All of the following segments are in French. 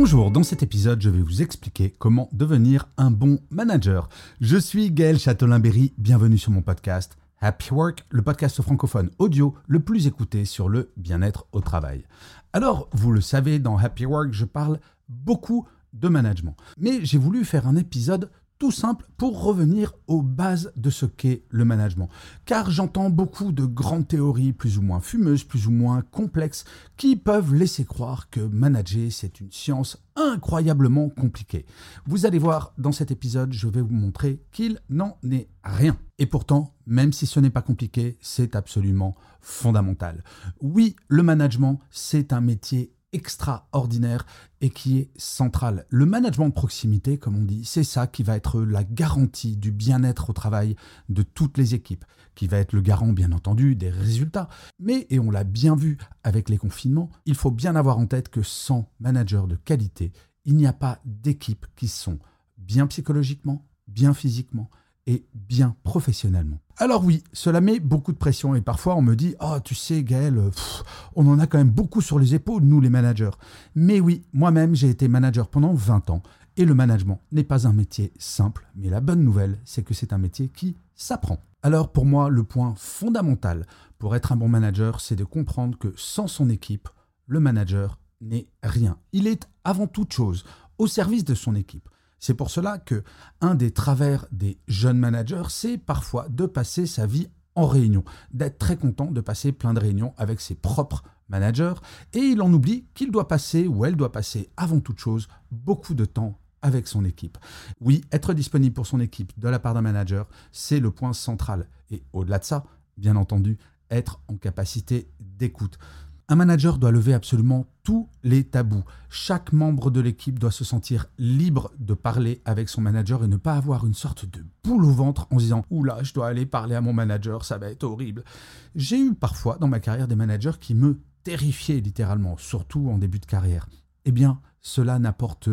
Bonjour, dans cet épisode, je vais vous expliquer comment devenir un bon manager. Je suis Gaël Châtelain-Berry, bienvenue sur mon podcast Happy Work, le podcast francophone audio le plus écouté sur le bien-être au travail. Alors, vous le savez, dans Happy Work, je parle beaucoup de management. Mais j'ai voulu faire un épisode tout simple pour revenir aux bases de ce qu'est le management. Car j'entends beaucoup de grandes théories plus ou moins fumeuses, plus ou moins complexes, qui peuvent laisser croire que manager, c'est une science incroyablement compliquée. Vous allez voir, dans cet épisode, je vais vous montrer qu'il n'en est rien. Et pourtant, même si ce n'est pas compliqué, c'est absolument fondamental. Oui, le management, c'est un métier extraordinaire et qui est central. Le management de proximité, comme on dit, c'est ça qui va être la garantie du bien-être au travail de toutes les équipes, qui va être le garant, bien entendu, des résultats. Mais, et on l'a bien vu avec les confinements, il faut bien avoir en tête que sans manager de qualité, il n'y a pas d'équipes qui sont bien psychologiquement, bien physiquement, bien professionnellement. Alors oui, cela met beaucoup de pression et parfois on me dit "Oh, tu sais Gaël, on en a quand même beaucoup sur les épaules nous les managers." Mais oui, moi-même j'ai été manager pendant 20 ans et le management n'est pas un métier simple, mais la bonne nouvelle, c'est que c'est un métier qui s'apprend. Alors pour moi, le point fondamental pour être un bon manager, c'est de comprendre que sans son équipe, le manager n'est rien. Il est avant toute chose au service de son équipe. C'est pour cela que un des travers des jeunes managers, c'est parfois de passer sa vie en réunion, d'être très content de passer plein de réunions avec ses propres managers, et il en oublie qu'il doit passer ou elle doit passer avant toute chose beaucoup de temps avec son équipe. Oui, être disponible pour son équipe de la part d'un manager, c'est le point central. Et au-delà de ça, bien entendu, être en capacité d'écoute. Un manager doit lever absolument tous les tabous. Chaque membre de l'équipe doit se sentir libre de parler avec son manager et ne pas avoir une sorte de boule au ventre en se disant Oula, je dois aller parler à mon manager, ça va être horrible. J'ai eu parfois dans ma carrière des managers qui me terrifiaient littéralement, surtout en début de carrière. Eh bien, cela n'apporte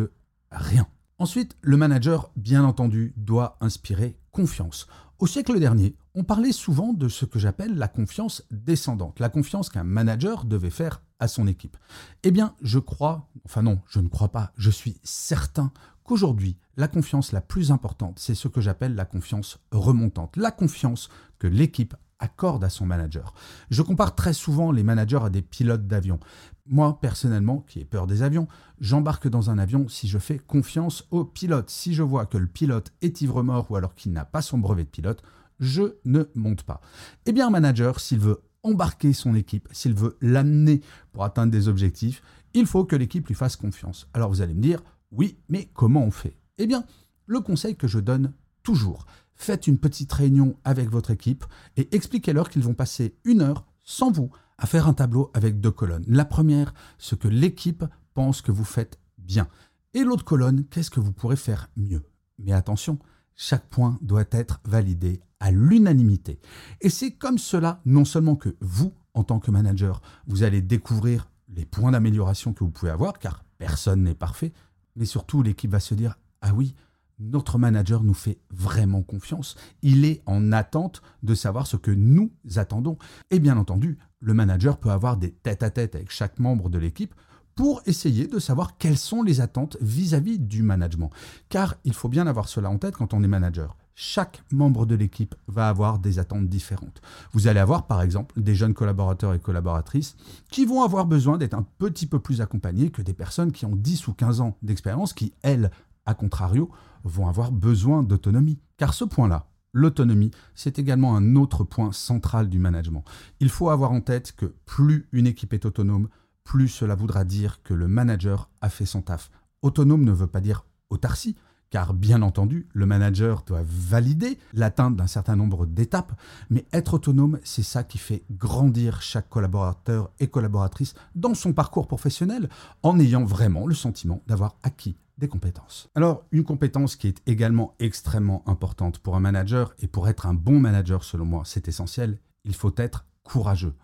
rien. Ensuite, le manager, bien entendu, doit inspirer confiance. Au siècle dernier, on parlait souvent de ce que j'appelle la confiance descendante, la confiance qu'un manager devait faire à son équipe. Eh bien, je crois, enfin non, je ne crois pas, je suis certain qu'aujourd'hui, la confiance la plus importante, c'est ce que j'appelle la confiance remontante, la confiance que l'équipe accorde à son manager. Je compare très souvent les managers à des pilotes d'avion. Moi, personnellement, qui ai peur des avions, j'embarque dans un avion si je fais confiance au pilote. Si je vois que le pilote est ivre-mort ou alors qu'il n'a pas son brevet de pilote, je ne monte pas. Eh bien, un manager, s'il veut embarquer son équipe, s'il veut l'amener pour atteindre des objectifs, il faut que l'équipe lui fasse confiance. Alors vous allez me dire, oui, mais comment on fait? Eh bien, le conseil que je donne toujours, faites une petite réunion avec votre équipe et expliquez-leur qu'ils vont passer une heure sans vous à faire un tableau avec deux colonnes. La première, ce que l'équipe pense que vous faites bien. Et l'autre colonne, qu'est-ce que vous pourrez faire mieux? Mais attention, chaque point doit être validé à l'unanimité. Et c'est comme cela, non seulement que vous, en tant que manager, vous allez découvrir les points d'amélioration que vous pouvez avoir, car personne n'est parfait, mais surtout l'équipe va se dire, ah oui, notre manager nous fait vraiment confiance. Il est en attente de savoir ce que nous attendons. Et bien entendu, le manager peut avoir des tête-à-tête avec chaque membre de l'équipe pour essayer de savoir quelles sont les attentes vis-à-vis du management. Car il faut bien avoir cela en tête quand on est manager. Chaque membre de l'équipe va avoir des attentes différentes. Vous allez avoir par exemple des jeunes collaborateurs et collaboratrices qui vont avoir besoin d'être un petit peu plus accompagnés que des personnes qui ont 10 ou 15 ans d'expérience qui, elles, à contrario, vont avoir besoin d'autonomie. Car ce point-là, l'autonomie, c'est également un autre point central du management. Il faut avoir en tête que plus une équipe est autonome, plus cela voudra dire que le manager a fait son taf. Autonome ne veut pas dire autarcie, car bien entendu, le manager doit valider l'atteinte d'un certain nombre d'étapes, mais être autonome, c'est ça qui fait grandir chaque collaborateur et collaboratrice dans son parcours professionnel, en ayant vraiment le sentiment d'avoir acquis des compétences. Alors, une compétence qui est également extrêmement importante pour un manager, et pour être un bon manager selon moi, c'est essentiel, il faut être courageux.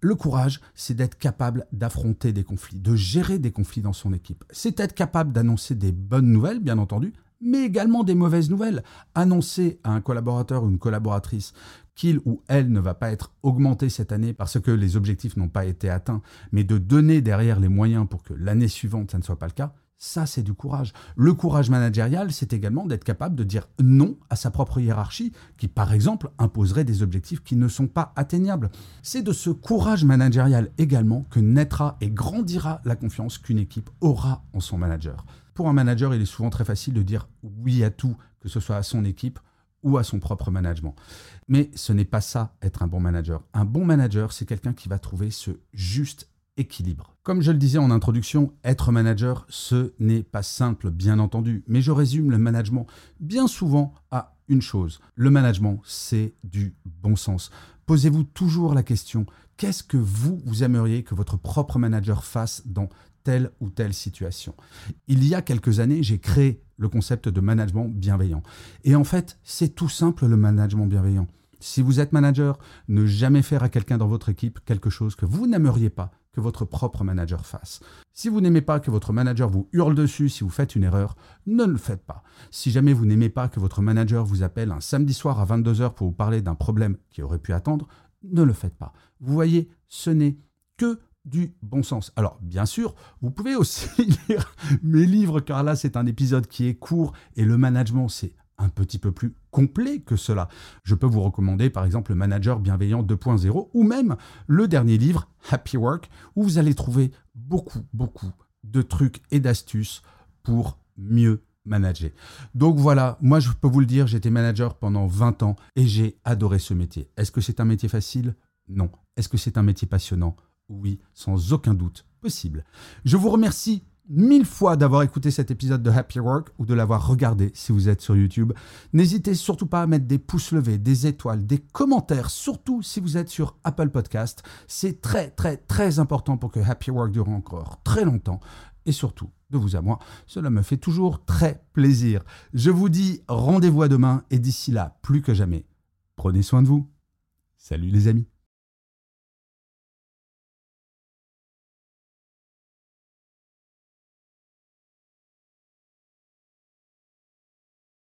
Le courage, c'est d'être capable d'affronter des conflits, de gérer des conflits dans son équipe. C'est être capable d'annoncer des bonnes nouvelles, bien entendu, mais également des mauvaises nouvelles. Annoncer à un collaborateur ou une collaboratrice qu'il ou elle ne va pas être augmenté cette année parce que les objectifs n'ont pas été atteints, mais de donner derrière les moyens pour que l'année suivante, ça ne soit pas le cas, ça, c'est du courage. Le courage managérial, c'est également d'être capable de dire non à sa propre hiérarchie, qui, par exemple, imposerait des objectifs qui ne sont pas atteignables. C'est de ce courage managérial également que naîtra et grandira la confiance qu'une équipe aura en son manager. Pour un manager, il est souvent très facile de dire oui à tout, que ce soit à son équipe ou à son propre management. Mais ce n'est pas ça, être un bon manager. Un bon manager, c'est quelqu'un qui va trouver ce juste équilibre. Comme je le disais en introduction, être manager, ce n'est pas simple, bien entendu, mais je résume le management bien souvent à une chose. Le management, c'est du bon sens. Posez-vous toujours la question, qu'est-ce que vous, vous aimeriez que votre propre manager fasse dans telle ou telle situation? Il y a quelques années, j'ai créé le concept de management bienveillant. Et en fait, c'est tout simple le management bienveillant. Si vous êtes manager, ne jamais faire à quelqu'un dans votre équipe quelque chose que vous n'aimeriez pas que votre propre manager fasse. Si vous n'aimez pas que votre manager vous hurle dessus si vous faites une erreur, ne le faites pas. Si jamais vous n'aimez pas que votre manager vous appelle un samedi soir à 22h pour vous parler d'un problème qui aurait pu attendre, ne le faites pas. Vous voyez, ce n'est que du bon sens. Alors, bien sûr, vous pouvez aussi lire mes livres, car là, c'est un épisode qui est court et le management, c'est un petit peu plus complet que cela. Je peux vous recommander par exemple le Manager Bienveillant 2.0 ou même le dernier livre, Happy Work, où vous allez trouver beaucoup, beaucoup de trucs et d'astuces pour mieux manager. Donc voilà, moi je peux vous le dire, j'étais manager pendant 20 ans et j'ai adoré ce métier. Est-ce que c'est un métier facile? Non. Est-ce que c'est un métier passionnant? Oui, sans aucun doute possible. Je vous remercie mille fois d'avoir écouté cet épisode de Happy Work ou de l'avoir regardé si vous êtes sur YouTube. N'hésitez surtout pas à mettre des pouces levés, des étoiles, des commentaires, surtout si vous êtes sur Apple Podcast. C'est très très très important pour que Happy Work dure encore très longtemps et surtout de vous à moi. Cela me fait toujours très plaisir. Je vous dis rendez-vous à demain et d'ici là, plus que jamais, prenez soin de vous. Salut les amis.